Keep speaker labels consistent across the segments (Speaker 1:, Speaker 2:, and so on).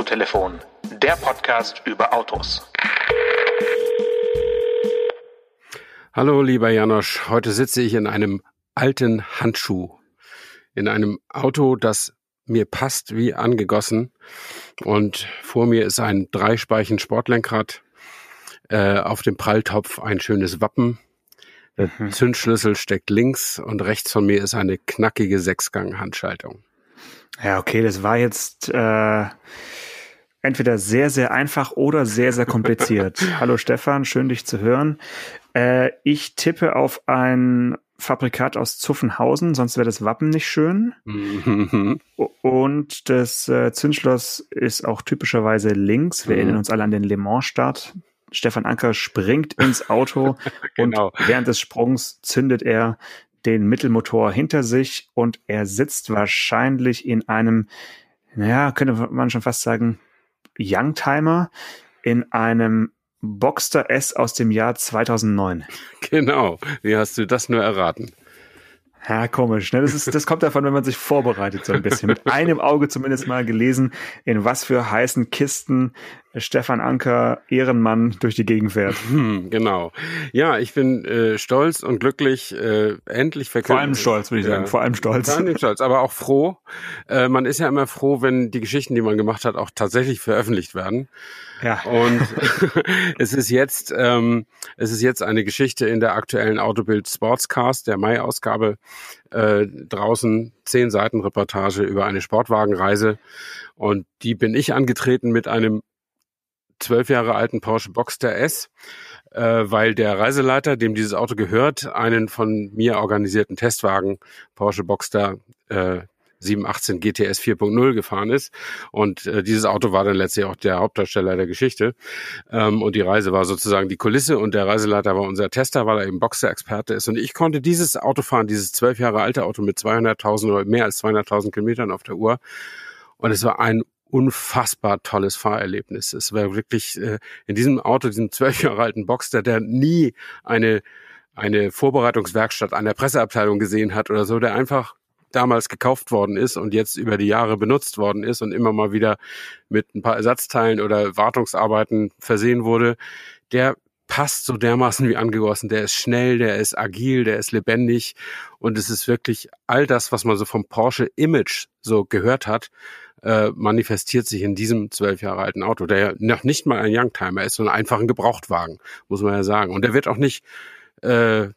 Speaker 1: Autotelefon, der Podcast über Autos.
Speaker 2: Hallo, lieber Janosch. Heute sitze ich in einem alten Handschuh. In einem Auto, das mir passt wie angegossen. Und vor mir ist ein Dreispeichen Sportlenkrad. Äh, auf dem Pralltopf ein schönes Wappen. Der mhm. Zündschlüssel steckt links und rechts von mir ist eine knackige Sechsgang-Handschaltung.
Speaker 3: Ja, okay, das war jetzt äh, entweder sehr, sehr einfach oder sehr, sehr kompliziert. Hallo Stefan, schön dich zu hören. Äh, ich tippe auf ein Fabrikat aus Zuffenhausen, sonst wäre das Wappen nicht schön. Mhm. Und das äh, Zündschloss ist auch typischerweise links. Wir mhm. erinnern uns alle an den Le Mans-Start. Stefan Anker springt ins Auto genau. und während des Sprungs zündet er den Mittelmotor hinter sich und er sitzt wahrscheinlich in einem, naja, könnte man schon fast sagen, Youngtimer in einem Boxster S aus dem Jahr 2009.
Speaker 2: Genau. Wie hast du das nur erraten?
Speaker 3: Ja, komisch. Ne? Das, ist, das kommt davon, wenn man sich vorbereitet so ein bisschen. Mit einem Auge zumindest mal gelesen, in was für heißen Kisten Stefan Anker, Ehrenmann, durch die Gegend fährt.
Speaker 2: Hm, genau. Ja, ich bin äh, stolz und glücklich, äh, endlich verkündet.
Speaker 3: Vor allem stolz, würde ich sagen. Vor allem stolz.
Speaker 2: Vor allem stolz, aber auch froh. Äh, man ist ja immer froh, wenn die Geschichten, die man gemacht hat, auch tatsächlich veröffentlicht werden. Ja. Und es ist jetzt, ähm, es ist jetzt eine Geschichte in der aktuellen Autobild Sportscast, der Mai-Ausgabe, äh, draußen zehn Seiten Reportage über eine Sportwagenreise. Und die bin ich angetreten mit einem zwölf Jahre alten Porsche Boxster S, äh, weil der Reiseleiter, dem dieses Auto gehört, einen von mir organisierten Testwagen Porsche Boxster äh, 718 GTS 4.0 gefahren ist. Und äh, dieses Auto war dann letztlich auch der Hauptdarsteller der Geschichte. Ähm, und die Reise war sozusagen die Kulisse und der Reiseleiter war unser Tester, weil er eben Boxer-Experte ist. Und ich konnte dieses Auto fahren, dieses zwölf Jahre alte Auto mit 200.000 oder mehr als 200.000 Kilometern auf der Uhr. Und es war ein unfassbar tolles Fahrerlebnis. Es war wirklich äh, in diesem Auto, diesem zwölf Jahre alten Boxster, der nie eine eine Vorbereitungswerkstatt an der Presseabteilung gesehen hat oder so, der einfach damals gekauft worden ist und jetzt über die Jahre benutzt worden ist und immer mal wieder mit ein paar Ersatzteilen oder Wartungsarbeiten versehen wurde, der passt so dermaßen wie angegossen. Der ist schnell, der ist agil, der ist lebendig und es ist wirklich all das, was man so vom Porsche Image so gehört hat, äh, manifestiert sich in diesem zwölf Jahre alten Auto, der ja noch nicht mal ein Youngtimer ist, sondern einfach ein Gebrauchtwagen, muss man ja sagen. Und der wird auch nicht äh,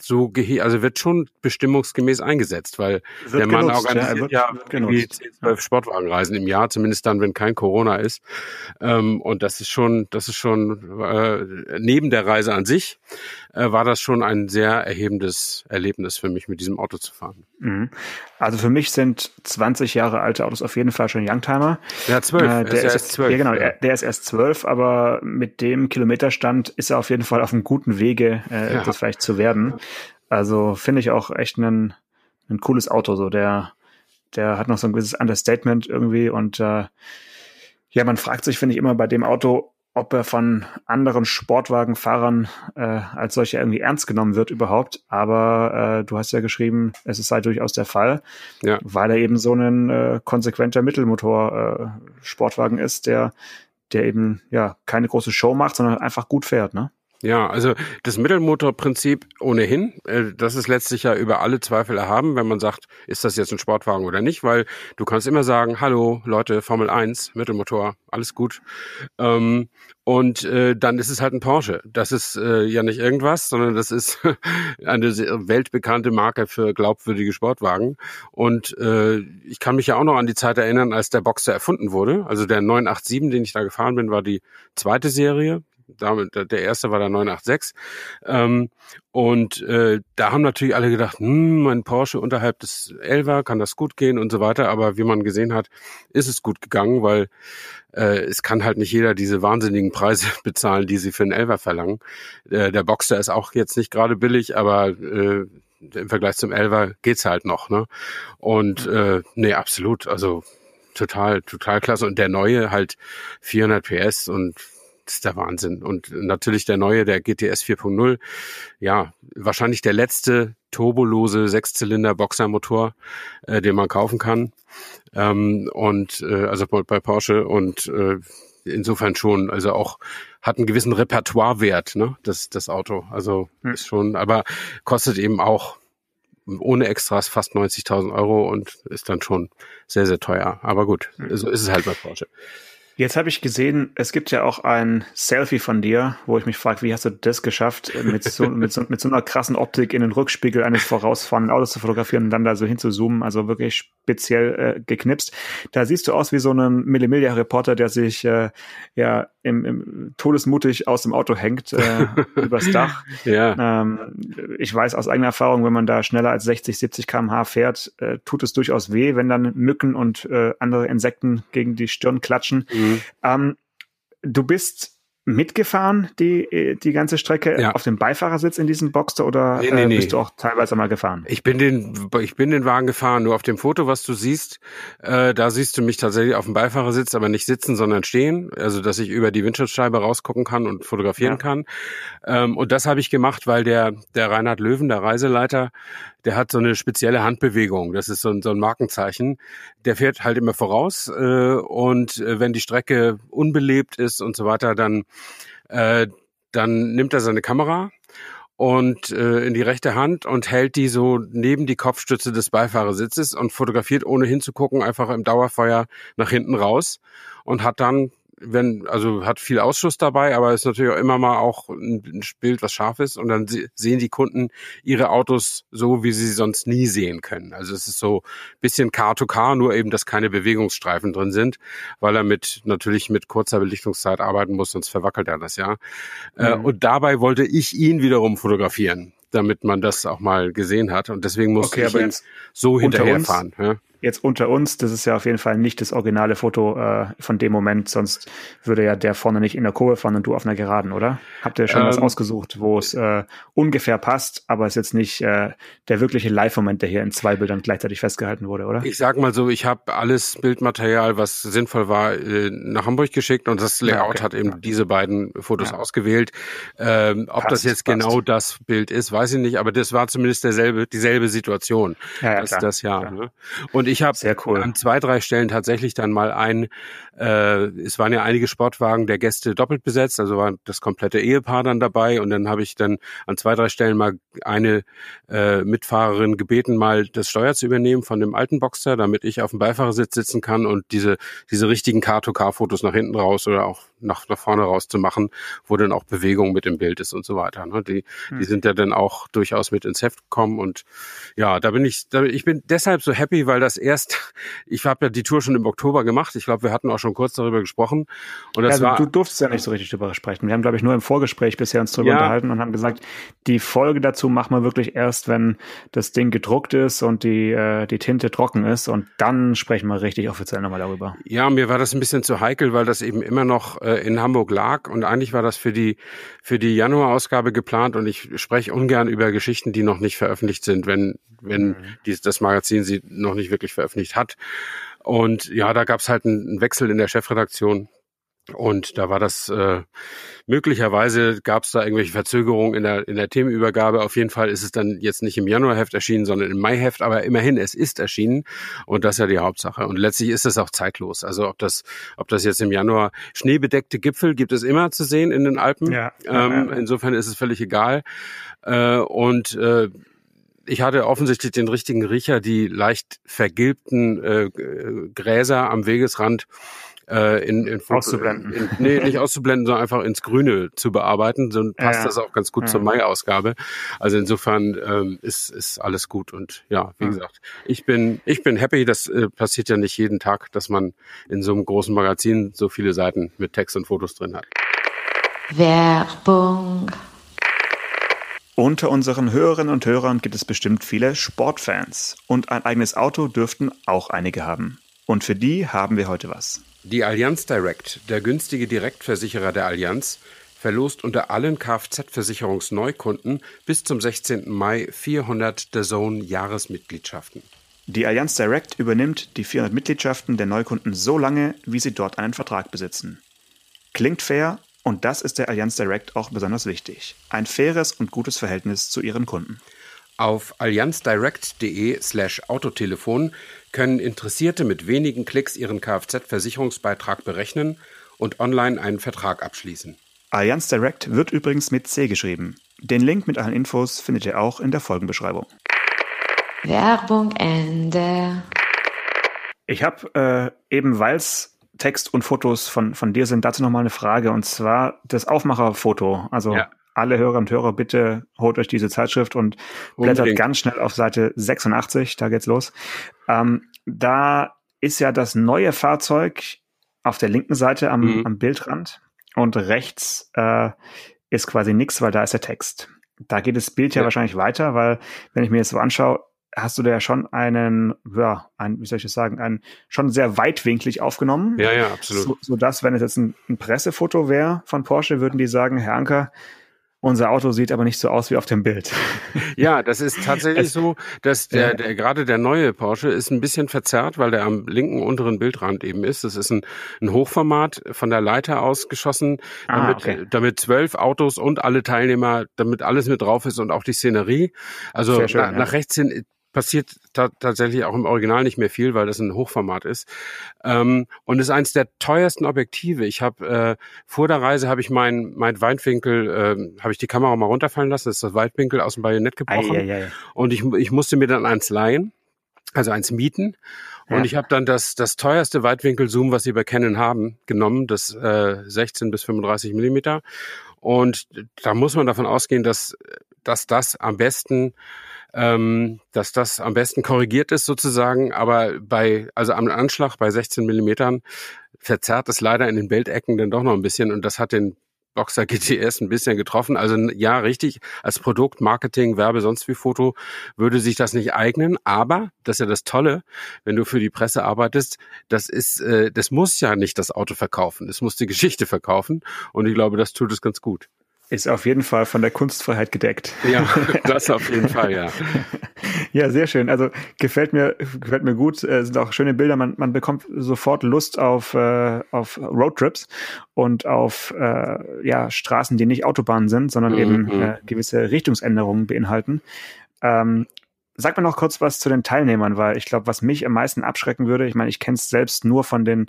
Speaker 2: so gehe, also wird schon bestimmungsgemäß eingesetzt, weil wird der Mann genutzt, organisiert ja, ja wie 10, 12 Sportwagenreisen im Jahr, zumindest dann, wenn kein Corona ist. Ähm, und das ist schon, das ist schon äh, neben der Reise an sich äh, war das schon ein sehr erhebendes Erlebnis für mich, mit diesem Auto zu fahren.
Speaker 3: Mhm. Also für mich sind 20 Jahre alte Autos auf jeden Fall schon Youngtimer.
Speaker 2: Ja, zwölf. Äh,
Speaker 3: der ist, ist erst zwölf. Ja, genau, ja. der ist erst zwölf, aber mit dem Kilometerstand ist er auf jeden Fall auf einem guten Wege, äh, ja. das vielleicht zu werden. Also finde ich auch echt ein, ein cooles Auto. So der, der hat noch so ein gewisses Understatement irgendwie und äh, ja, man fragt sich, finde ich, immer bei dem Auto, ob er von anderen Sportwagenfahrern äh, als solcher irgendwie ernst genommen wird überhaupt. Aber äh, du hast ja geschrieben, es ist halt durchaus der Fall, ja. weil er eben so ein äh, konsequenter Mittelmotor-Sportwagen äh, ist, der, der eben ja keine große Show macht, sondern einfach gut fährt, ne?
Speaker 2: Ja, also das Mittelmotorprinzip ohnehin, äh, das ist letztlich ja über alle Zweifel erhaben, wenn man sagt, ist das jetzt ein Sportwagen oder nicht, weil du kannst immer sagen, hallo Leute, Formel 1, Mittelmotor, alles gut. Ähm, und äh, dann ist es halt ein Porsche. Das ist äh, ja nicht irgendwas, sondern das ist eine weltbekannte Marke für glaubwürdige Sportwagen. Und äh, ich kann mich ja auch noch an die Zeit erinnern, als der Boxer erfunden wurde. Also der 987, den ich da gefahren bin, war die zweite Serie damit, der erste war der 986. Ähm, und äh, da haben natürlich alle gedacht, hm, mein Porsche unterhalb des Elva, kann das gut gehen und so weiter. Aber wie man gesehen hat, ist es gut gegangen, weil äh, es kann halt nicht jeder diese wahnsinnigen Preise bezahlen, die sie für einen Elva verlangen. Äh, der Boxer ist auch jetzt nicht gerade billig, aber äh, im Vergleich zum Elva geht's halt noch. Ne? Und äh, nee, absolut. Also total, total klasse. Und der neue halt 400 PS und das ist der Wahnsinn. Und natürlich der neue, der GTS 4.0, ja, wahrscheinlich der letzte turbolose Sechszylinder Boxermotor, äh, den man kaufen kann. Ähm, und äh, also bei Porsche und äh, insofern schon, also auch hat einen gewissen Repertoirewert, ne, das, das Auto. Also hm. ist schon, aber kostet eben auch ohne Extras fast 90.000 Euro und ist dann schon sehr, sehr teuer. Aber gut, hm. so ist es halt bei Porsche.
Speaker 3: Jetzt habe ich gesehen, es gibt ja auch ein Selfie von dir, wo ich mich frage, wie hast du das geschafft, mit so, mit so, mit so einer krassen Optik in den Rückspiegel eines vorausfahrenden Autos zu fotografieren und dann da so hinzuzoomen, also wirklich speziell äh, geknipst. Da siehst du aus wie so ein Millimilia-Reporter, der sich äh, ja im, im todesmutig aus dem Auto hängt äh, übers Dach. Ja. Ähm, ich weiß aus eigener Erfahrung, wenn man da schneller als 60, 70 km/h fährt, äh, tut es durchaus weh, wenn dann Mücken und äh, andere Insekten gegen die Stirn klatschen. Mhm. Ähm, du bist mitgefahren, die, die ganze Strecke ja. auf dem Beifahrersitz in diesem Boxster oder nee, nee, äh, bist du auch teilweise mal gefahren?
Speaker 2: Ich bin den, ich bin den Wagen gefahren. Nur auf dem Foto, was du siehst, äh, da siehst du mich tatsächlich auf dem Beifahrersitz, aber nicht sitzen, sondern stehen. Also, dass ich über die Windschutzscheibe rausgucken kann und fotografieren ja. kann. Ähm, und das habe ich gemacht, weil der, der Reinhard Löwen, der Reiseleiter, der hat so eine spezielle Handbewegung. Das ist so ein, so ein Markenzeichen. Der fährt halt immer voraus äh, und äh, wenn die Strecke unbelebt ist und so weiter, dann, äh, dann nimmt er seine Kamera und äh, in die rechte Hand und hält die so neben die Kopfstütze des Beifahrersitzes und fotografiert ohne hinzugucken einfach im Dauerfeuer nach hinten raus und hat dann wenn, also hat viel Ausschuss dabei, aber ist natürlich auch immer mal auch ein Bild, was scharf ist. Und dann sehen die Kunden ihre Autos so, wie sie sie sonst nie sehen können. Also es ist so bisschen Car-to-Car, nur eben, dass keine Bewegungsstreifen drin sind, weil er mit natürlich mit kurzer Belichtungszeit arbeiten muss, sonst verwackelt er das ja. Äh, mhm. und dabei wollte ich ihn wiederum fotografieren damit man das auch mal gesehen hat. Und deswegen musste okay, ich so hinterherfahren. Ja?
Speaker 3: Jetzt unter uns, das ist ja auf jeden Fall nicht das originale Foto äh, von dem Moment, sonst würde ja der vorne nicht in der Kurve fahren und du auf einer Geraden, oder? Habt ihr schon ähm, was ausgesucht, wo es äh, ungefähr passt, aber es ist jetzt nicht äh, der wirkliche Live-Moment, der hier in zwei Bildern gleichzeitig festgehalten wurde, oder?
Speaker 2: Ich sag mal so, ich habe alles Bildmaterial, was sinnvoll war, äh, nach Hamburg geschickt und das Layout ja, okay. hat eben ja. diese beiden Fotos ja. ausgewählt. Ähm, ob passt, das jetzt passt. genau das Bild ist, weiß ich nicht, aber das war zumindest derselbe, dieselbe Situation. Ja, ja, das, klar, das ja. Ne? Und ich habe cool. an zwei, drei Stellen tatsächlich dann mal ein, äh, es waren ja einige Sportwagen der Gäste doppelt besetzt, also war das komplette Ehepaar dann dabei und dann habe ich dann an zwei, drei Stellen mal eine äh, Mitfahrerin gebeten, mal das Steuer zu übernehmen von dem alten Boxer, damit ich auf dem Beifahrersitz sitzen kann und diese, diese richtigen Car-to-Car-Fotos nach hinten raus oder auch nach, nach vorne raus zu machen, wo dann auch Bewegung mit im Bild ist und so weiter. Ne? Die, hm. die sind ja dann auch durchaus mit ins Heft gekommen und ja, da bin ich, da, ich bin deshalb so happy, weil das erst, ich habe ja die Tour schon im Oktober gemacht. Ich glaube, wir hatten auch schon kurz darüber gesprochen.
Speaker 3: Und das also war, du durftest ja nicht so richtig darüber sprechen. Wir haben, glaube ich, nur im Vorgespräch bisher uns darüber ja. unterhalten und haben gesagt, die Folge dazu machen wir wirklich erst, wenn das Ding gedruckt ist und die, äh, die Tinte trocken ist und dann sprechen wir richtig offiziell nochmal darüber.
Speaker 2: Ja, mir war das ein bisschen zu heikel, weil das eben immer noch äh, in Hamburg lag und eigentlich war das für die, für die Januarausgabe geplant und ich spreche ungern über Geschichten, die noch nicht veröffentlicht sind, wenn, wenn mhm. dies, das Magazin sie noch nicht wirklich veröffentlicht hat. Und ja, da gab es halt einen Wechsel in der Chefredaktion. Und da war das äh, möglicherweise gab es da irgendwelche Verzögerungen in der in der Themenübergabe. Auf jeden Fall ist es dann jetzt nicht im Januarheft erschienen, sondern im Maiheft. Aber immerhin, es ist erschienen und das ist ja die Hauptsache. Und letztlich ist es auch zeitlos. Also ob das ob das jetzt im Januar schneebedeckte Gipfel gibt es immer zu sehen in den Alpen. Ja, ähm. Insofern ist es völlig egal. Äh, und äh, ich hatte offensichtlich den richtigen Riecher, die leicht vergilbten äh, Gräser am Wegesrand äh, in, in
Speaker 3: auszublenden.
Speaker 2: In, nee, nicht auszublenden, sondern einfach ins Grüne zu bearbeiten. So passt ja, das auch ganz gut ja. zur Mai-Ausgabe. Also insofern ähm, ist, ist alles gut. Und ja, wie ja. gesagt, ich bin, ich bin happy. Das äh, passiert ja nicht jeden Tag, dass man in so einem großen Magazin so viele Seiten mit Text und Fotos drin hat.
Speaker 4: Werbung.
Speaker 3: Unter unseren Hörerinnen und Hörern gibt es bestimmt viele Sportfans und ein eigenes Auto dürften auch einige haben. Und für die haben wir heute was.
Speaker 2: Die Allianz Direct, der günstige Direktversicherer der Allianz, verlost unter allen Kfz-Versicherungsneukunden bis zum 16. Mai 400 The Zone Jahresmitgliedschaften.
Speaker 3: Die Allianz Direct übernimmt die 400 Mitgliedschaften der Neukunden so lange, wie sie dort einen Vertrag besitzen. Klingt fair und das ist der Allianz Direct auch besonders wichtig. Ein faires und gutes Verhältnis zu ihren Kunden.
Speaker 2: Auf allianzdirect.de slash Autotelefon können Interessierte mit wenigen Klicks ihren Kfz-Versicherungsbeitrag berechnen und online einen Vertrag abschließen.
Speaker 3: Allianz Direct wird übrigens mit C geschrieben. Den Link mit allen Infos findet ihr auch in der Folgenbeschreibung.
Speaker 4: Werbung Ende.
Speaker 3: Ich habe äh, eben, weil es Text und Fotos von, von dir sind, dazu nochmal eine Frage und zwar das Aufmacherfoto. Also ja. Alle Hörer und Hörer, bitte holt euch diese Zeitschrift und blättert Unbedingt. ganz schnell auf Seite 86, da geht's los. Ähm, da ist ja das neue Fahrzeug auf der linken Seite am, mhm. am Bildrand und rechts äh, ist quasi nichts, weil da ist der Text. Da geht das Bild ja, ja wahrscheinlich weiter, weil wenn ich mir jetzt so anschaue, hast du da ja schon einen, ja, ein, wie soll ich das sagen, ein schon sehr weitwinklig aufgenommen.
Speaker 2: Ja, ja, absolut.
Speaker 3: So, so dass, wenn es jetzt ein, ein Pressefoto wäre von Porsche, würden die sagen, Herr Anker, unser Auto sieht aber nicht so aus wie auf dem Bild.
Speaker 2: Ja, das ist tatsächlich so, dass der, der gerade der neue Porsche ist ein bisschen verzerrt, weil der am linken unteren Bildrand eben ist. Das ist ein, ein Hochformat von der Leiter aus geschossen, ah, damit, ah, okay. damit zwölf Autos und alle Teilnehmer, damit alles mit drauf ist und auch die Szenerie. Also schön, nach, ja. nach rechts hin passiert ta tatsächlich auch im Original nicht mehr viel, weil das ein Hochformat ist. Ähm, und ist eins der teuersten Objektive. Ich habe äh, vor der Reise habe ich mein mein Weitwinkel äh, habe ich die Kamera mal runterfallen lassen. Das ist das Weitwinkel aus dem Bajonett gebrochen. Ei, ei, ei. Und ich ich musste mir dann eins leihen, also eins mieten. Und ja. ich habe dann das, das teuerste Weitwinkel-Zoom, was sie bei Canon haben, genommen, das äh, 16 bis 35 Millimeter. Und da muss man davon ausgehen, dass, dass das am besten ähm, dass das am besten korrigiert ist sozusagen, aber bei, also am Anschlag bei 16 Millimetern verzerrt es leider in den Bildecken dann doch noch ein bisschen und das hat den Boxer GTS ein bisschen getroffen. Also ja, richtig, als Produkt, Marketing, Werbe, sonst wie Foto würde sich das nicht eignen. Aber, das ist ja das Tolle, wenn du für die Presse arbeitest, das ist, äh, das muss ja nicht das Auto verkaufen. Es muss die Geschichte verkaufen. Und ich glaube, das tut es ganz gut.
Speaker 3: Ist auf jeden Fall von der Kunstfreiheit gedeckt.
Speaker 2: Ja, das auf jeden Fall, ja.
Speaker 3: ja, sehr schön. Also gefällt mir, gefällt mir gut. Äh, sind auch schöne Bilder. Man, man bekommt sofort Lust auf, äh, auf Roadtrips und auf äh, ja, Straßen, die nicht Autobahnen sind, sondern mhm. eben äh, gewisse Richtungsänderungen beinhalten. Ähm, Sag mir noch kurz was zu den Teilnehmern, weil ich glaube, was mich am meisten abschrecken würde, ich meine, ich kenne es selbst nur von den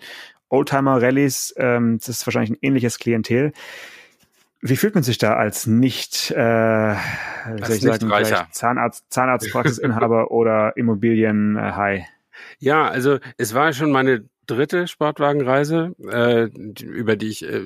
Speaker 3: Oldtimer-Rallies, ähm, das ist wahrscheinlich ein ähnliches Klientel. Wie fühlt man sich da als nicht, äh, als ich sagen, Zahnarzt, Zahnarztpraxisinhaber oder Immobilien-High?
Speaker 2: Ja, also es war schon meine dritte Sportwagenreise, äh, über die ich äh,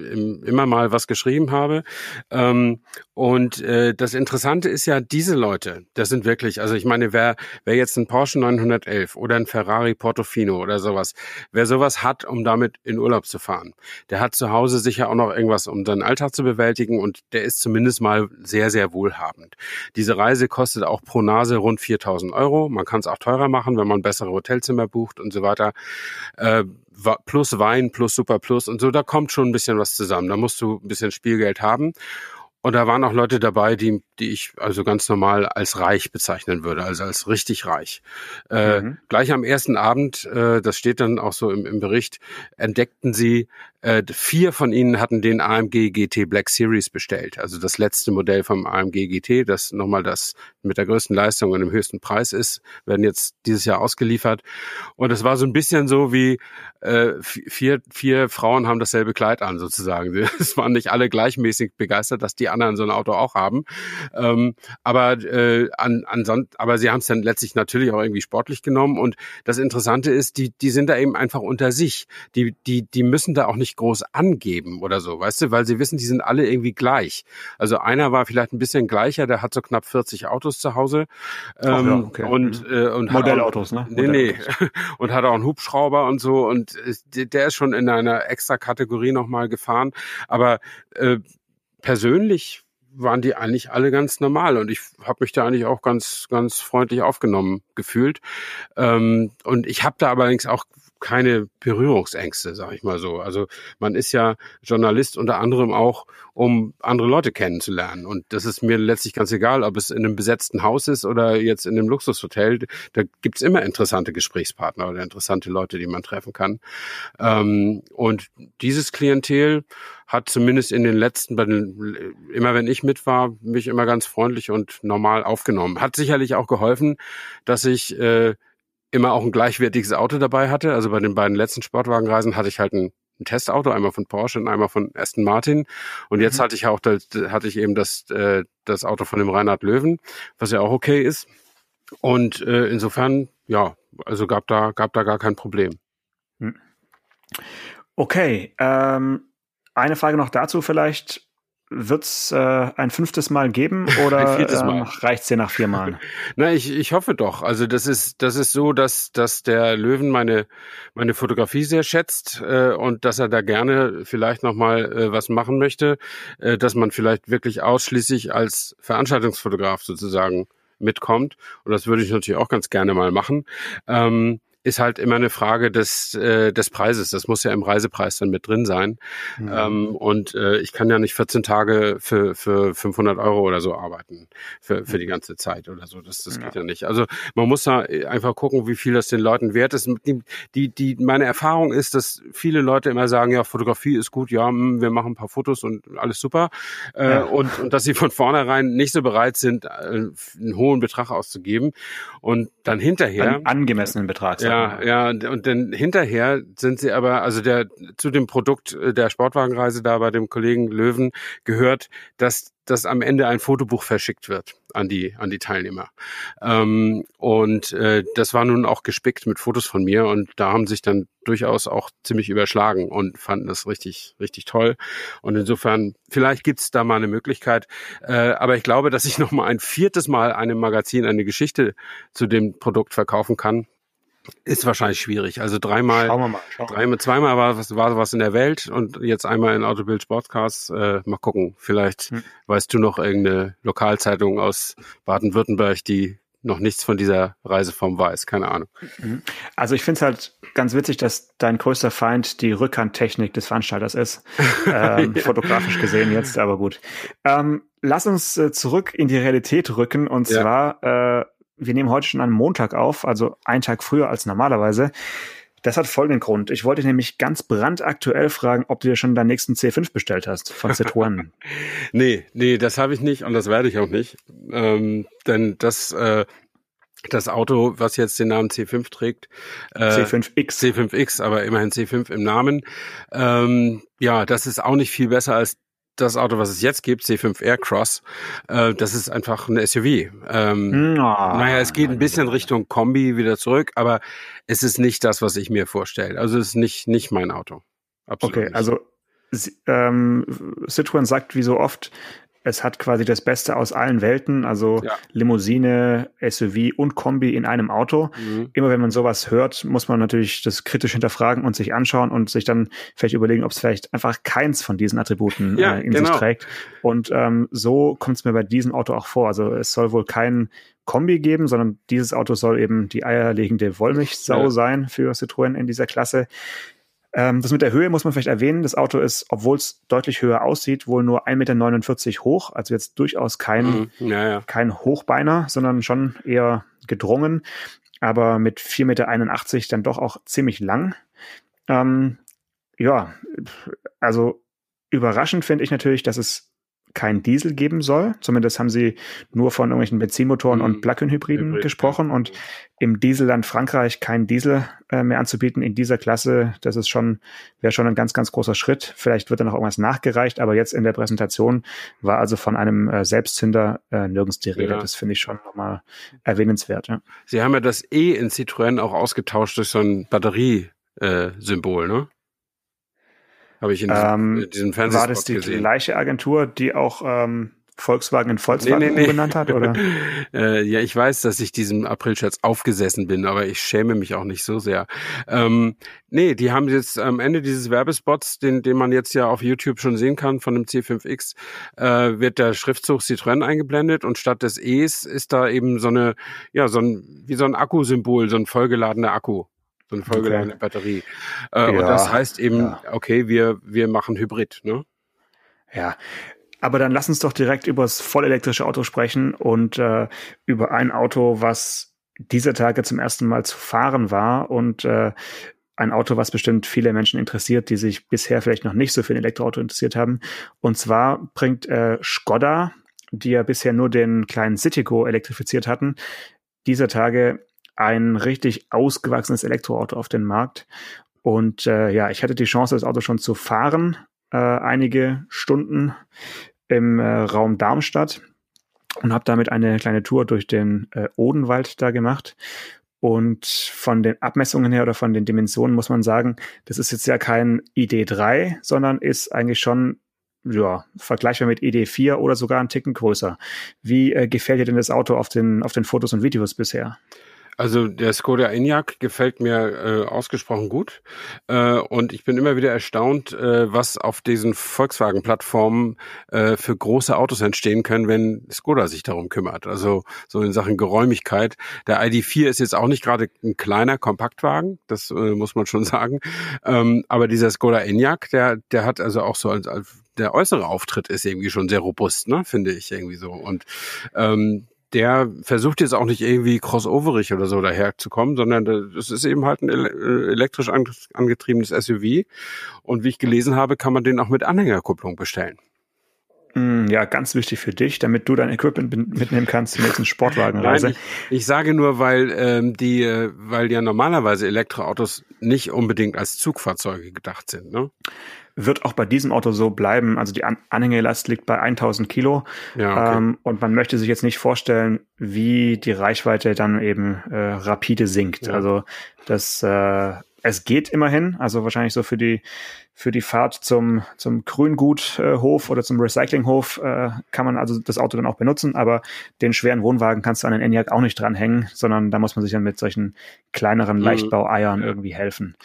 Speaker 2: immer mal was geschrieben habe. Ähm, und äh, das Interessante ist ja, diese Leute, das sind wirklich, also ich meine, wer, wer jetzt ein Porsche 911 oder ein Ferrari Portofino oder sowas, wer sowas hat, um damit in Urlaub zu fahren, der hat zu Hause sicher auch noch irgendwas, um seinen Alltag zu bewältigen und der ist zumindest mal sehr, sehr wohlhabend. Diese Reise kostet auch pro Nase rund 4000 Euro. Man kann es auch teurer machen, wenn man bessere Hotelzimmer bucht und so weiter. Äh, plus Wein, plus Super Plus und so, da kommt schon ein bisschen was zusammen. Da musst du ein bisschen Spielgeld haben. Und da waren auch Leute dabei, die, die ich also ganz normal als reich bezeichnen würde, also als richtig reich. Äh, mhm. Gleich am ersten Abend, äh, das steht dann auch so im, im Bericht, entdeckten sie äh, vier von ihnen hatten den AMG GT Black Series bestellt, also das letzte Modell vom AMG GT, das nochmal das mit der größten Leistung und dem höchsten Preis ist, werden jetzt dieses Jahr ausgeliefert. Und es war so ein bisschen so wie äh, vier, vier Frauen haben dasselbe Kleid an sozusagen. Es waren nicht alle gleichmäßig begeistert, dass die anderen so ein Auto auch haben. Ähm, aber äh, an, an, aber sie haben es dann letztlich natürlich auch irgendwie sportlich genommen. Und das Interessante ist, die, die sind da eben einfach unter sich. Die, die, die müssen da auch nicht groß angeben oder so, weißt du, weil sie wissen, die sind alle irgendwie gleich. Also einer war vielleicht ein bisschen gleicher, der hat so knapp 40 Autos zu Hause. Ähm, ja, okay. und,
Speaker 3: mhm. äh, und Modellautos, ne?
Speaker 2: Nee, nee. und hat auch einen Hubschrauber und so und äh, der ist schon in einer extra Kategorie nochmal gefahren. Aber äh, persönlich waren die eigentlich alle ganz normal und ich habe mich da eigentlich auch ganz ganz freundlich aufgenommen gefühlt. Ähm, und ich habe da allerdings auch keine Berührungsängste, sag ich mal so. Also man ist ja Journalist unter anderem auch, um andere Leute kennenzulernen. Und das ist mir letztlich ganz egal, ob es in einem besetzten Haus ist oder jetzt in einem Luxushotel. Da gibt's immer interessante Gesprächspartner oder interessante Leute, die man treffen kann. Ähm, und dieses Klientel hat zumindest in den letzten, immer wenn ich mit war, mich immer ganz freundlich und normal aufgenommen. Hat sicherlich auch geholfen, dass ich äh, immer auch ein gleichwertiges Auto dabei hatte. Also bei den beiden letzten Sportwagenreisen hatte ich halt ein, ein Testauto, einmal von Porsche und einmal von Aston Martin. Und jetzt mhm. hatte ich auch das, hatte ich eben das, äh, das Auto von dem Reinhard Löwen, was ja auch okay ist. Und äh, insofern, ja, also gab da, gab da gar kein Problem. Hm.
Speaker 3: Okay, ähm, eine Frage noch dazu vielleicht wird es äh, ein fünftes Mal geben oder ähm, reicht es dir nach vier Malen?
Speaker 2: Na, ich, ich hoffe doch. Also das ist das ist so, dass dass der Löwen meine meine Fotografie sehr schätzt äh, und dass er da gerne vielleicht noch mal äh, was machen möchte, äh, dass man vielleicht wirklich ausschließlich als Veranstaltungsfotograf sozusagen mitkommt. Und das würde ich natürlich auch ganz gerne mal machen. Ähm, ist halt immer eine Frage des, äh, des Preises. Das muss ja im Reisepreis dann mit drin sein. Mhm. Ähm, und äh, ich kann ja nicht 14 Tage für, für 500 Euro oder so arbeiten für, für die ganze Zeit oder so. Das, das ja. geht ja nicht. Also man muss da einfach gucken, wie viel das den Leuten wert ist. Die, die, meine Erfahrung ist, dass viele Leute immer sagen, ja, Fotografie ist gut, ja, hm, wir machen ein paar Fotos und alles super. Äh, ja. und, und dass sie von vornherein nicht so bereit sind, äh, einen hohen Betrag auszugeben. Und dann hinterher.
Speaker 3: Einen angemessenen Betrag.
Speaker 2: Ja, ja, ja, und dann hinterher sind sie aber, also der zu dem Produkt äh, der Sportwagenreise da bei dem Kollegen Löwen gehört, dass dass am Ende ein Fotobuch verschickt wird an die an die Teilnehmer. Ähm, und äh, das war nun auch gespickt mit Fotos von mir und da haben sich dann durchaus auch ziemlich überschlagen und fanden das richtig richtig toll. Und insofern vielleicht gibt's da mal eine Möglichkeit. Äh, aber ich glaube, dass ich noch mal ein viertes Mal einem Magazin eine Geschichte zu dem Produkt verkaufen kann. Ist wahrscheinlich schwierig. Also dreimal, schauen wir mal, schauen wir dreimal, zweimal war was, war was in der Welt und jetzt einmal in Autobild Sportcast. Äh, mal gucken. Vielleicht hm. weißt du noch irgendeine Lokalzeitung aus Baden-Württemberg, die noch nichts von dieser Reiseform weiß. Keine Ahnung.
Speaker 3: Mhm. Also ich finde es halt ganz witzig, dass dein größter Feind die Rückhandtechnik des Veranstalters ist. Ähm, ja. Fotografisch gesehen jetzt, aber gut. Ähm, lass uns äh, zurück in die Realität rücken und ja. zwar äh, wir nehmen heute schon einen Montag auf, also einen Tag früher als normalerweise. Das hat folgenden Grund. Ich wollte nämlich ganz brandaktuell fragen, ob du dir schon deinen nächsten C5 bestellt hast von Citroën.
Speaker 2: nee, nee, das habe ich nicht und das werde ich auch nicht. Ähm, denn das, äh, das Auto, was jetzt den Namen C5 trägt,
Speaker 3: äh, C5X.
Speaker 2: C5X, aber immerhin C5 im Namen. Ähm, ja, das ist auch nicht viel besser als das Auto, was es jetzt gibt, C5 Aircross, äh, das ist einfach ein SUV. Ähm, no. Naja, es geht ein bisschen Richtung Kombi wieder zurück, aber es ist nicht das, was ich mir vorstelle. Also es ist nicht, nicht mein Auto.
Speaker 3: Absolut okay, nicht. also ähm, Citroën sagt wie so oft, es hat quasi das Beste aus allen Welten, also ja. Limousine, SUV und Kombi in einem Auto. Mhm. Immer wenn man sowas hört, muss man natürlich das kritisch hinterfragen und sich anschauen und sich dann vielleicht überlegen, ob es vielleicht einfach keins von diesen Attributen ja, äh, in genau. sich trägt. Und ähm, so kommt es mir bei diesem Auto auch vor. Also es soll wohl kein Kombi geben, sondern dieses Auto soll eben die eierlegende Wollmilchsau ja. sein für Citroën in dieser Klasse. Ähm, das mit der Höhe muss man vielleicht erwähnen. Das Auto ist, obwohl es deutlich höher aussieht, wohl nur 1,49 Meter hoch. Also jetzt durchaus kein, mhm. ja, ja. kein Hochbeiner, sondern schon eher gedrungen. Aber mit 4,81 Meter dann doch auch ziemlich lang. Ähm, ja, also überraschend finde ich natürlich, dass es kein Diesel geben soll. Zumindest haben sie nur von irgendwelchen Benzinmotoren mhm. und Plug-in-Hybriden gesprochen und im Dieselland Frankreich kein Diesel äh, mehr anzubieten in dieser Klasse, das ist schon, wäre schon ein ganz, ganz großer Schritt. Vielleicht wird da noch irgendwas nachgereicht, aber jetzt in der Präsentation war also von einem äh, Selbstzünder äh, nirgends die Rede. Ja. Das finde ich schon nochmal erwähnenswert. Ja.
Speaker 2: Sie haben ja das E in Citroën auch ausgetauscht durch so ein Batterie-Symbol, ne?
Speaker 3: Habe ich in diesem, ähm, in diesem Fernsehspot War das die gesehen. gleiche Agentur, die auch ähm, Volkswagen in Volkswagen nee, nee, nee. hat, oder?
Speaker 2: äh, ja, ich weiß, dass ich diesem April-Scherz aufgesessen bin, aber ich schäme mich auch nicht so sehr. Ähm, nee, die haben jetzt am Ende dieses Werbespots, den, den man jetzt ja auf YouTube schon sehen kann von dem C5X, äh, wird der Schriftzug Citroën eingeblendet und statt des E's ist da eben so eine, ja, so ein, wie so ein Akkusymbol, so ein vollgeladener Akku so eine vollgeladene okay. Batterie. Äh, ja, und das heißt eben, ja. okay, wir, wir machen Hybrid, ne?
Speaker 3: Ja. Aber dann lass uns doch direkt über das vollelektrische Auto sprechen und äh, über ein Auto, was dieser Tage zum ersten Mal zu fahren war und äh, ein Auto, was bestimmt viele Menschen interessiert, die sich bisher vielleicht noch nicht so für ein Elektroauto interessiert haben. Und zwar bringt äh, Skoda, die ja bisher nur den kleinen Citigo elektrifiziert hatten, dieser Tage ein richtig ausgewachsenes Elektroauto auf den Markt. Und äh, ja, ich hatte die Chance, das Auto schon zu fahren, äh, einige Stunden im äh, Raum Darmstadt und habe damit eine kleine Tour durch den äh, Odenwald da gemacht. Und von den Abmessungen her oder von den Dimensionen muss man sagen, das ist jetzt ja kein ID3, sondern ist eigentlich schon ja, vergleichbar mit ID4 oder sogar einen Ticken größer. Wie äh, gefällt dir denn das Auto auf den, auf den Fotos und Videos bisher?
Speaker 2: Also der Skoda Enyaq gefällt mir äh, ausgesprochen gut äh, und ich bin immer wieder erstaunt, äh, was auf diesen Volkswagen-Plattformen äh, für große Autos entstehen können, wenn Skoda sich darum kümmert. Also so in Sachen Geräumigkeit. Der ID4 ist jetzt auch nicht gerade ein kleiner Kompaktwagen, das äh, muss man schon sagen. Ähm, aber dieser Skoda Enyaq, der der hat also auch so als, als der äußere Auftritt ist irgendwie schon sehr robust, ne, finde ich irgendwie so. Und ähm, der versucht jetzt auch nicht irgendwie crossoverig oder so daherzukommen, sondern das ist eben halt ein äh, elektrisch angetriebenes SUV. Und wie ich gelesen habe, kann man den auch mit Anhängerkupplung bestellen.
Speaker 3: Mm, ja, ganz wichtig für dich, damit du dein Equipment mitnehmen kannst zur nächsten Sportwagenreise.
Speaker 2: Nein, ich, ich, sage nur, weil ähm, die, äh, weil ja normalerweise Elektroautos nicht unbedingt als Zugfahrzeuge gedacht sind. Ne?
Speaker 3: wird auch bei diesem Auto so bleiben. Also die An Anhängelast liegt bei 1000 Kilo. Ja, okay. ähm, und man möchte sich jetzt nicht vorstellen, wie die Reichweite dann eben äh, rapide sinkt. Ja. Also das, äh, es geht immerhin. Also wahrscheinlich so für die für die Fahrt zum, zum Grünguthof oder zum Recyclinghof äh, kann man also das Auto dann auch benutzen, aber den schweren Wohnwagen kannst du an den Enyaq auch nicht dranhängen, sondern da muss man sich dann mit solchen kleineren mhm. Leichtbaueiern irgendwie helfen.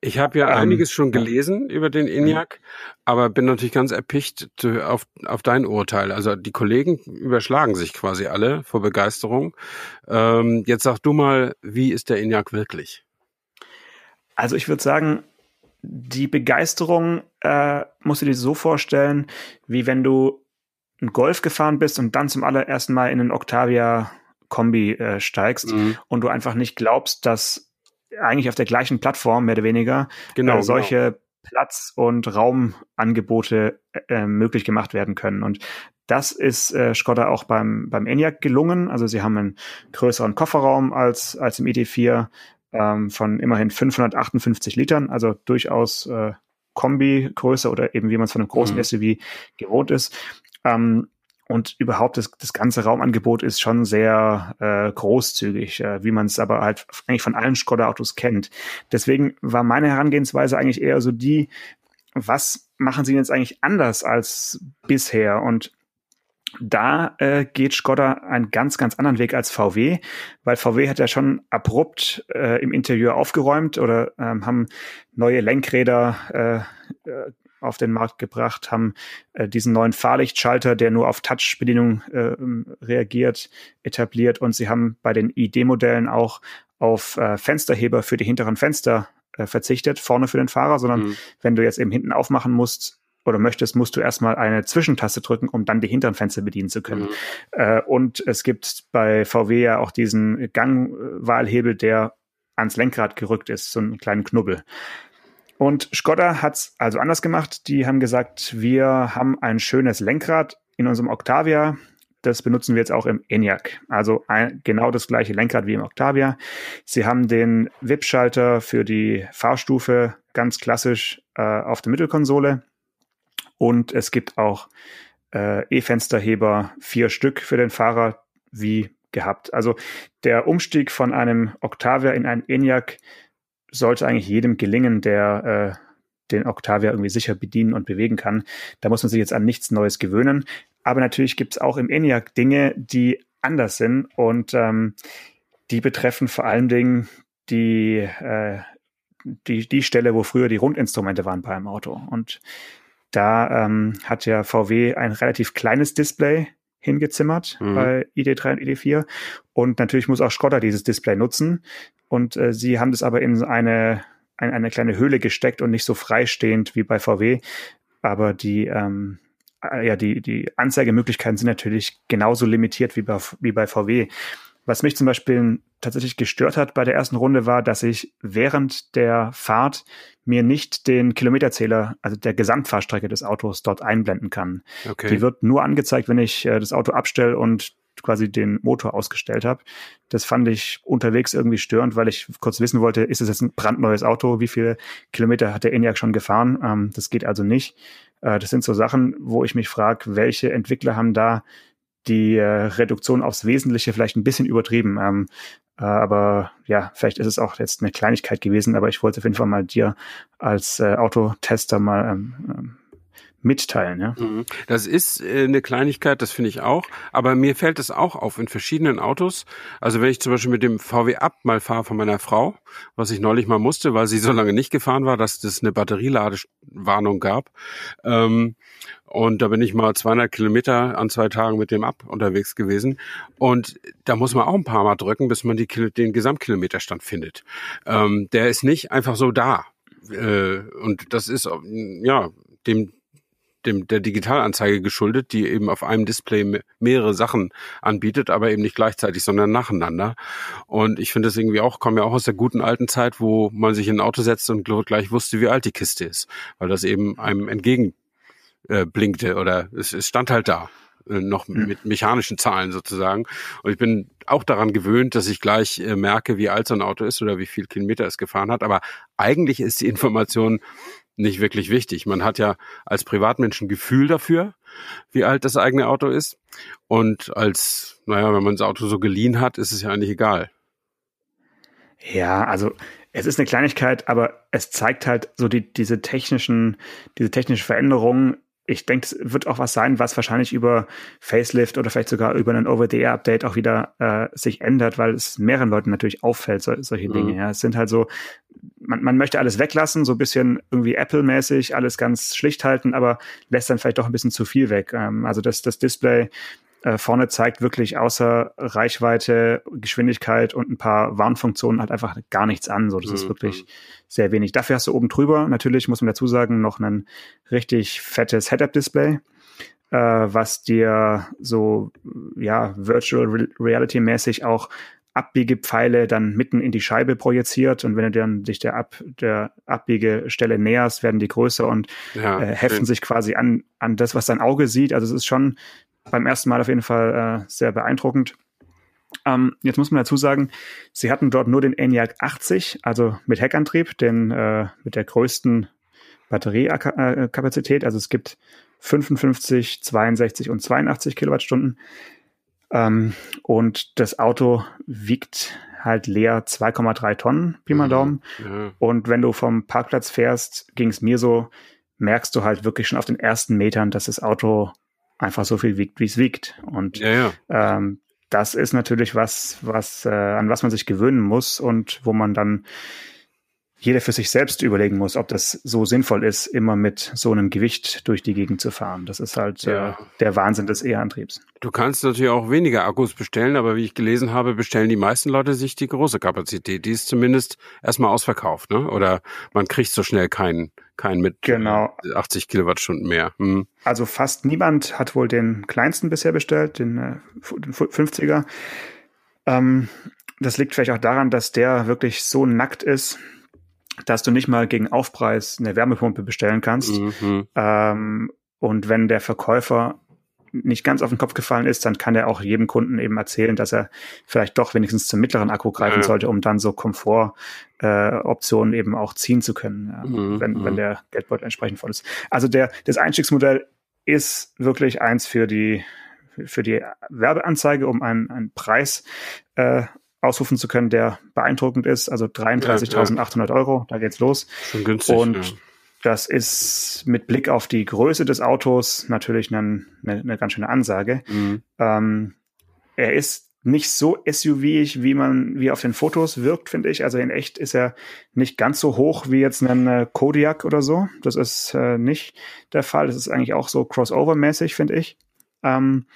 Speaker 2: Ich habe ja ähm, einiges schon gelesen über den ENIAC, aber bin natürlich ganz erpicht auf, auf dein Urteil. Also die Kollegen überschlagen sich quasi alle vor Begeisterung. Ähm, jetzt sag du mal, wie ist der ENIAC wirklich?
Speaker 3: Also ich würde sagen, die Begeisterung äh, musst du dir so vorstellen, wie wenn du einen Golf gefahren bist und dann zum allerersten Mal in einen Octavia Kombi äh, steigst mhm. und du einfach nicht glaubst, dass eigentlich auf der gleichen Plattform, mehr oder weniger, genau, äh, solche genau. Platz- und Raumangebote äh, möglich gemacht werden können. Und das ist äh, Skoda auch beim, beim Enyaq gelungen. Also sie haben einen größeren Kofferraum als, als im ID4 ähm, von immerhin 558 Litern, also durchaus äh, Kombi-Größe oder eben wie man es von einem großen mhm. SUV gewohnt ist. Ähm, und überhaupt das, das ganze Raumangebot ist schon sehr äh, großzügig, äh, wie man es aber halt eigentlich von allen Skoda-Autos kennt. Deswegen war meine Herangehensweise eigentlich eher so die, was machen sie jetzt eigentlich anders als bisher? Und da äh, geht Skoda einen ganz, ganz anderen Weg als VW, weil VW hat ja schon abrupt äh, im Interieur aufgeräumt oder ähm, haben neue Lenkräder äh, äh auf den Markt gebracht, haben äh, diesen neuen Fahrlichtschalter, der nur auf Touch-Bedienung äh, reagiert, etabliert und sie haben bei den ID-Modellen auch auf äh, Fensterheber für die hinteren Fenster äh, verzichtet, vorne für den Fahrer, sondern mhm. wenn du jetzt eben hinten aufmachen musst, oder möchtest, musst du erstmal eine Zwischentaste drücken, um dann die hinteren Fenster bedienen zu können. Mhm. Äh, und es gibt bei VW ja auch diesen Gangwahlhebel, der ans Lenkrad gerückt ist, so einen kleinen Knubbel. Und Skoda hat es also anders gemacht. Die haben gesagt, wir haben ein schönes Lenkrad in unserem Octavia. Das benutzen wir jetzt auch im ENIAC. Also ein, genau das gleiche Lenkrad wie im Octavia. Sie haben den VIP-Schalter für die Fahrstufe ganz klassisch äh, auf der Mittelkonsole. Und es gibt auch äh, E-Fensterheber, vier Stück für den Fahrer, wie gehabt. Also der Umstieg von einem Octavia in einen ENIAC sollte eigentlich jedem gelingen, der äh, den Octavia irgendwie sicher bedienen und bewegen kann. Da muss man sich jetzt an nichts Neues gewöhnen. Aber natürlich gibt es auch im ENIAC Dinge, die anders sind und ähm, die betreffen vor allen Dingen die, äh, die, die Stelle, wo früher die Rundinstrumente waren beim Auto. Und da ähm, hat ja VW ein relativ kleines Display hingezimmert mhm. bei ID3 und ID4. Und natürlich muss auch Skoda dieses Display nutzen. Und äh, sie haben das aber in eine, eine, eine kleine Höhle gesteckt und nicht so freistehend wie bei VW. Aber die, ähm, äh, ja, die, die Anzeigemöglichkeiten sind natürlich genauso limitiert wie bei, wie bei VW. Was mich zum Beispiel tatsächlich gestört hat bei der ersten Runde war, dass ich während der Fahrt mir nicht den Kilometerzähler, also der Gesamtfahrstrecke des Autos dort einblenden kann. Okay. Die wird nur angezeigt, wenn ich äh, das Auto abstelle und quasi den Motor ausgestellt habe. Das fand ich unterwegs irgendwie störend, weil ich kurz wissen wollte, ist es jetzt ein brandneues Auto? Wie viele Kilometer hat der ENIAC schon gefahren? Ähm, das geht also nicht. Äh, das sind so Sachen, wo ich mich frage, welche Entwickler haben da die äh, Reduktion aufs Wesentliche vielleicht ein bisschen übertrieben. Ähm, äh, aber ja, vielleicht ist es auch jetzt eine Kleinigkeit gewesen, aber ich wollte auf jeden Fall mal dir als äh, Autotester mal ähm, ähm mitteilen. Ja? Mhm.
Speaker 2: Das ist äh, eine Kleinigkeit, das finde ich auch. Aber mir fällt es auch auf in verschiedenen Autos. Also wenn ich zum Beispiel mit dem VW Up mal fahre von meiner Frau, was ich neulich mal musste, weil sie so lange nicht gefahren war, dass es eine Batterieladewarnung gab. Ähm, und da bin ich mal 200 Kilometer an zwei Tagen mit dem Up unterwegs gewesen. Und da muss man auch ein paar Mal drücken, bis man die, den Gesamtkilometerstand findet. Ähm, der ist nicht einfach so da. Äh, und das ist ja dem dem, der Digitalanzeige geschuldet, die eben auf einem Display mehrere Sachen anbietet, aber eben nicht gleichzeitig, sondern nacheinander. Und ich finde das irgendwie auch, komme ja auch aus der guten alten Zeit, wo man sich in ein Auto setzt und gleich wusste, wie alt die Kiste ist, weil das eben einem entgegen äh, blinkte oder es, es stand halt da äh, noch mhm. mit mechanischen Zahlen sozusagen. Und ich bin auch daran gewöhnt, dass ich gleich äh, merke, wie alt so ein Auto ist oder wie viel Kilometer es gefahren hat. Aber eigentlich ist die Information nicht wirklich wichtig. Man hat ja als Privatmensch ein Gefühl dafür, wie alt das eigene Auto ist. Und als, naja, wenn man das Auto so geliehen hat, ist es ja eigentlich egal.
Speaker 3: Ja, also es ist eine Kleinigkeit, aber es zeigt halt so die, diese technischen, diese technische Veränderung ich denke, es wird auch was sein, was wahrscheinlich über Facelift oder vielleicht sogar über einen Over-the-Air-Update auch wieder äh, sich ändert, weil es mehreren Leuten natürlich auffällt, so, solche mhm. Dinge. Ja, es sind halt so, man, man möchte alles weglassen, so ein bisschen irgendwie Apple-mäßig, alles ganz schlicht halten, aber lässt dann vielleicht doch ein bisschen zu viel weg. Ähm, also das, das Display äh, vorne zeigt wirklich außer Reichweite, Geschwindigkeit und ein paar Warnfunktionen halt einfach gar nichts an. So, das mhm. ist wirklich sehr wenig. Dafür hast du oben drüber natürlich, muss man dazu sagen, noch ein richtig fettes Head-Up-Display, äh, was dir so, ja, Virtual Reality mäßig auch Abbiegepfeile dann mitten in die Scheibe projiziert und wenn du dann dich der, Ab, der Abbiegestelle näherst, werden die größer und ja, äh, heften schön. sich quasi an, an das, was dein Auge sieht. Also es ist schon beim ersten Mal auf jeden Fall äh, sehr beeindruckend. Ähm, jetzt muss man dazu sagen, sie hatten dort nur den ENIAC 80, also mit Heckantrieb, den äh, mit der größten Batteriekapazität. Also es gibt 55, 62 und 82 Kilowattstunden. Ähm, und das Auto wiegt halt leer 2,3 Tonnen, Pi mal mhm. Daumen. Mhm. Und wenn du vom Parkplatz fährst, ging es mir so, merkst du halt wirklich schon auf den ersten Metern, dass das Auto einfach so viel wiegt, wie es wiegt. Und ja, ja. Ähm, das ist natürlich was, was äh, an was man sich gewöhnen muss und wo man dann jeder für sich selbst überlegen muss, ob das so sinnvoll ist, immer mit so einem Gewicht durch die Gegend zu fahren. Das ist halt äh, ja. äh, der Wahnsinn des E-Antriebs.
Speaker 2: Du kannst natürlich auch weniger Akkus bestellen, aber wie ich gelesen habe, bestellen die meisten Leute sich die große Kapazität. Die ist zumindest erstmal ausverkauft, ne? Oder man kriegt so schnell keinen keinen mit
Speaker 3: genau.
Speaker 2: 80 Kilowattstunden mehr. Hm.
Speaker 3: Also fast niemand hat wohl den kleinsten bisher bestellt, den, äh, den 50er. Ähm, das liegt vielleicht auch daran, dass der wirklich so nackt ist, dass du nicht mal gegen Aufpreis eine Wärmepumpe bestellen kannst. Mhm. Ähm, und wenn der Verkäufer nicht ganz auf den Kopf gefallen ist, dann kann er auch jedem Kunden eben erzählen, dass er vielleicht doch wenigstens zum mittleren Akku greifen ja. sollte, um dann so Komfortoptionen äh, eben auch ziehen zu können, ja, mhm. wenn, wenn mhm. der Geldbeutel entsprechend voll ist. Also der, das Einstiegsmodell ist wirklich eins für die für die Werbeanzeige, um einen, einen Preis äh, ausrufen zu können, der beeindruckend ist. Also 33.800 ja, Euro, da geht's los.
Speaker 2: Schon günstig.
Speaker 3: Und ja. das ist mit Blick auf die Größe des Autos natürlich eine, eine, ganz schöne Ansage. Mhm. Ähm, er ist nicht so SUV-ig, wie man, wie auf den Fotos wirkt, finde ich. Also in echt ist er nicht ganz so hoch wie jetzt ein äh, Kodiak oder so. Das ist äh, nicht der Fall. Das ist eigentlich auch so Crossover-mäßig, finde ich. Ähm,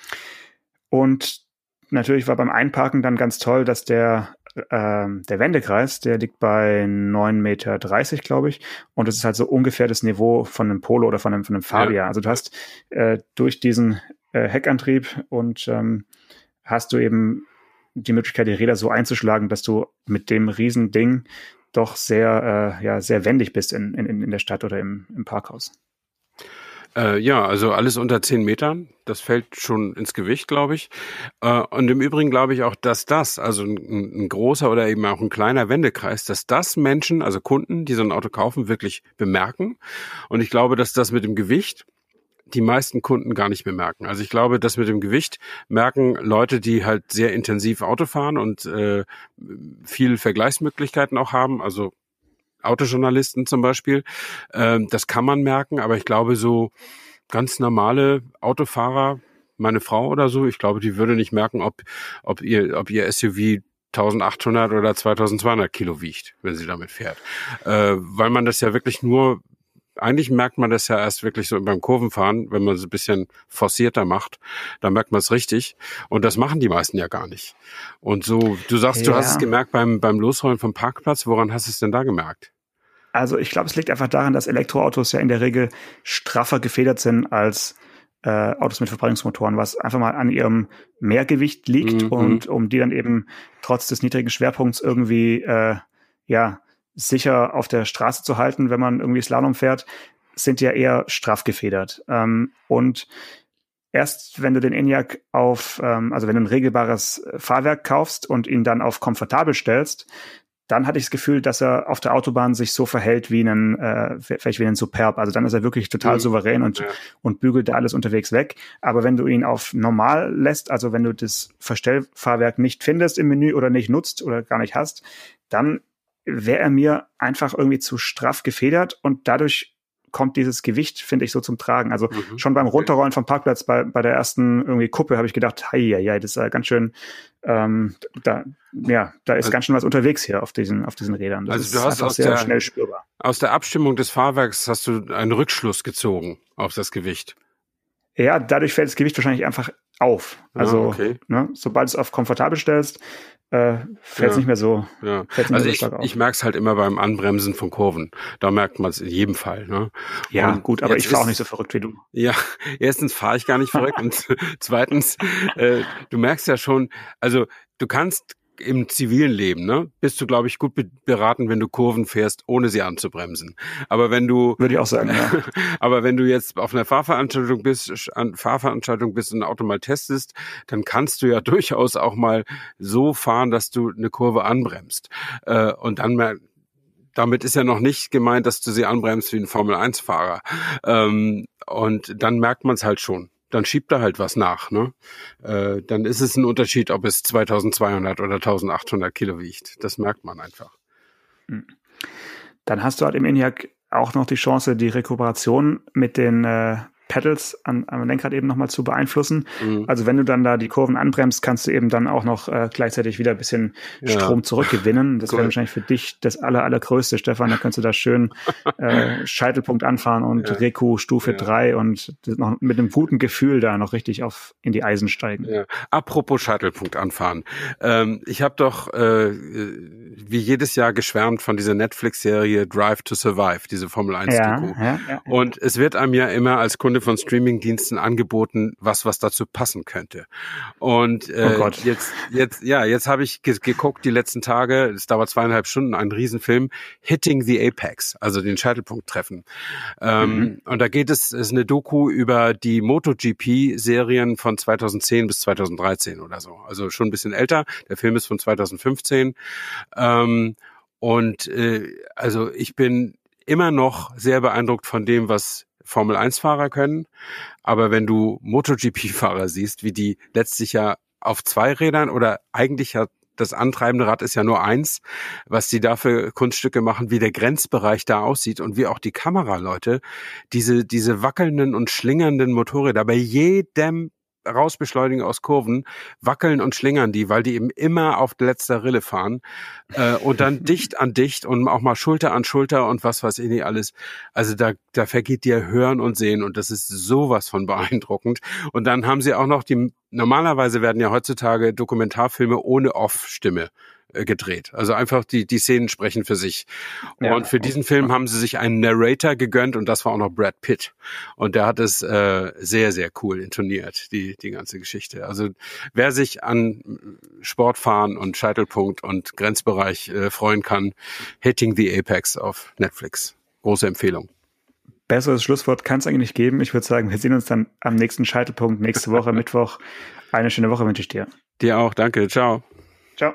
Speaker 3: und natürlich war beim Einparken dann ganz toll, dass der ähm, der Wendekreis, der liegt bei 9,30 Meter, glaube ich. Und das ist halt so ungefähr das Niveau von einem Polo oder von einem, von einem Fabia. Ja. Also du hast äh, durch diesen äh, Heckantrieb und ähm, hast du eben die Möglichkeit, die Räder so einzuschlagen, dass du mit dem Riesending doch sehr, äh, ja, sehr wendig bist in, in, in der Stadt oder im, im Parkhaus.
Speaker 2: Äh, ja, also alles unter zehn Metern. Das fällt schon ins Gewicht, glaube ich. Äh, und im Übrigen glaube ich auch, dass das, also ein, ein, großer oder eben auch ein kleiner Wendekreis, dass das Menschen, also Kunden, die so ein Auto kaufen, wirklich bemerken. Und ich glaube, dass das mit dem Gewicht die meisten Kunden gar nicht bemerken. Also ich glaube, das mit dem Gewicht merken Leute, die halt sehr intensiv Auto fahren und äh, viel Vergleichsmöglichkeiten auch haben. Also Autojournalisten zum Beispiel. Ähm, das kann man merken, aber ich glaube, so ganz normale Autofahrer, meine Frau oder so, ich glaube, die würde nicht merken, ob, ob ihr, ob ihr SUV 1800 oder 2200 Kilo wiegt, wenn sie damit fährt. Äh, weil man das ja wirklich nur, eigentlich merkt man das ja erst wirklich so beim Kurvenfahren, wenn man es ein bisschen forcierter macht, da merkt man es richtig. Und das machen die meisten ja gar nicht. Und so, du sagst, ja. du hast es gemerkt beim, beim Losrollen vom Parkplatz. Woran hast du es denn da gemerkt?
Speaker 3: Also ich glaube, es liegt einfach daran, dass Elektroautos ja in der Regel straffer gefedert sind als äh, Autos mit Verbrennungsmotoren, was einfach mal an ihrem Mehrgewicht liegt mhm. und um die dann eben trotz des niedrigen Schwerpunkts irgendwie äh, ja sicher auf der Straße zu halten, wenn man irgendwie Slalom fährt, sind ja eher straff gefedert. Ähm, und erst wenn du den ENIAC auf, ähm, also wenn du ein regelbares Fahrwerk kaufst und ihn dann auf komfortabel stellst, dann hatte ich das Gefühl, dass er auf der Autobahn sich so verhält wie ein, äh, vielleicht wie ein Superb. Also dann ist er wirklich total mhm. souverän und, ja. und bügelt da alles unterwegs weg. Aber wenn du ihn auf normal lässt, also wenn du das Verstellfahrwerk nicht findest im Menü oder nicht nutzt oder gar nicht hast, dann wäre er mir einfach irgendwie zu straff gefedert und dadurch kommt dieses Gewicht, finde ich, so zum Tragen. Also mhm. schon beim Runterrollen vom Parkplatz bei, bei der ersten irgendwie Kuppe habe ich gedacht, hei, ja, das ist ja ganz schön, ähm, da, ja, da ist also, ganz schön was unterwegs hier auf diesen, auf diesen Rädern. Das
Speaker 2: also du hast aus sehr der, schnell spürbar. Aus der Abstimmung des Fahrwerks hast du einen Rückschluss gezogen auf das Gewicht.
Speaker 3: Ja, dadurch fällt das Gewicht wahrscheinlich einfach auf. Ah, also, ah, okay. ne, sobald du es auf komfortabel stellst, äh, fällt es ja. nicht mehr so.
Speaker 2: Ja. Also ich, ich merke es halt immer beim Anbremsen von Kurven. Da merkt man es in jedem Fall. Ne?
Speaker 3: Ja, und gut, aber ich fahre auch nicht so verrückt wie du.
Speaker 2: Ja, erstens fahre ich gar nicht verrückt und zweitens, äh, du merkst ja schon, also du kannst im zivilen Leben, ne, bist du, glaube ich, gut beraten, wenn du Kurven fährst, ohne sie anzubremsen. Aber wenn du
Speaker 3: würde ich auch sagen, ja.
Speaker 2: aber wenn du jetzt auf einer Fahrveranstaltung bist, an Fahrveranstaltung bist und ein Auto mal testest, dann kannst du ja durchaus auch mal so fahren, dass du eine Kurve anbremst äh, und dann mal damit ist ja noch nicht gemeint, dass du sie anbremst wie ein Formel-1-Fahrer. Ähm, und dann merkt man es halt schon dann schiebt er halt was nach. Ne? Äh, dann ist es ein Unterschied, ob es 2200 oder 1800 Kilo wiegt. Das merkt man einfach. Hm.
Speaker 3: Dann hast du halt im ENIAC auch noch die Chance, die Rekuperation mit den äh, Pedals an, am Lenkrad eben nochmal zu beeinflussen. Mhm. Also wenn du dann da die Kurven anbremst, kannst du eben dann auch noch äh, gleichzeitig wieder ein bisschen ja. Strom zurückgewinnen. Das cool. wäre wahrscheinlich für dich das aller, allergrößte, Stefan. Da könntest du da schön äh, Scheitelpunkt anfahren und ja. Reku Stufe ja. 3 und noch mit einem guten Gefühl da noch richtig auf in die Eisen steigen. Ja.
Speaker 2: Apropos Scheitelpunkt anfahren. Ähm, ich habe doch äh, wie jedes Jahr geschwärmt von dieser Netflix-Serie Drive to Survive, diese Formel 1 ja, ja, ja, Und es wird einem ja immer als Kunde von Streamingdiensten angeboten, was was dazu passen könnte. Und äh, oh jetzt jetzt ja jetzt habe ich ge geguckt die letzten Tage. Es dauert zweieinhalb Stunden, ein Riesenfilm, Hitting the Apex, also den Scheitelpunkt treffen. Ähm, mhm. Und da geht es ist eine Doku über die MotoGP-Serien von 2010 bis 2013 oder so. Also schon ein bisschen älter. Der Film ist von 2015. Ähm, und äh, also ich bin immer noch sehr beeindruckt von dem, was Formel 1-Fahrer können. Aber wenn du MotoGP-Fahrer siehst, wie die letztlich ja auf zwei Rädern oder eigentlich ja das antreibende Rad ist ja nur eins, was die da für Kunststücke machen, wie der Grenzbereich da aussieht und wie auch die Kameraleute diese, diese wackelnden und schlingernden Motorräder bei jedem rausbeschleunigen aus Kurven, wackeln und schlingern die, weil die eben immer auf letzter Rille fahren äh, und dann dicht an dicht und auch mal Schulter an Schulter und was weiß ich nicht alles. Also da, da vergeht dir Hören und Sehen und das ist sowas von beeindruckend. Und dann haben sie auch noch die, normalerweise werden ja heutzutage Dokumentarfilme ohne Off-Stimme äh, gedreht. Also einfach die, die Szenen sprechen für sich. Ja, und für diesen Film haben sie sich einen Narrator gegönnt und das war auch noch Brad Pitt. Und der hat es äh, sehr, sehr cool intoniert, die, die ganze Geschichte. Also wer sich an Sportfahren und Scheitelpunkt und Grenzbereich äh, freuen kann, Hitting the Apex auf Netflix. Große Empfehlung
Speaker 3: besseres Schlusswort kann es eigentlich geben. Ich würde sagen, wir sehen uns dann am nächsten Scheitelpunkt nächste Woche, Mittwoch. Eine schöne Woche wünsche ich dir.
Speaker 2: Dir auch, danke. Ciao.
Speaker 3: Ciao.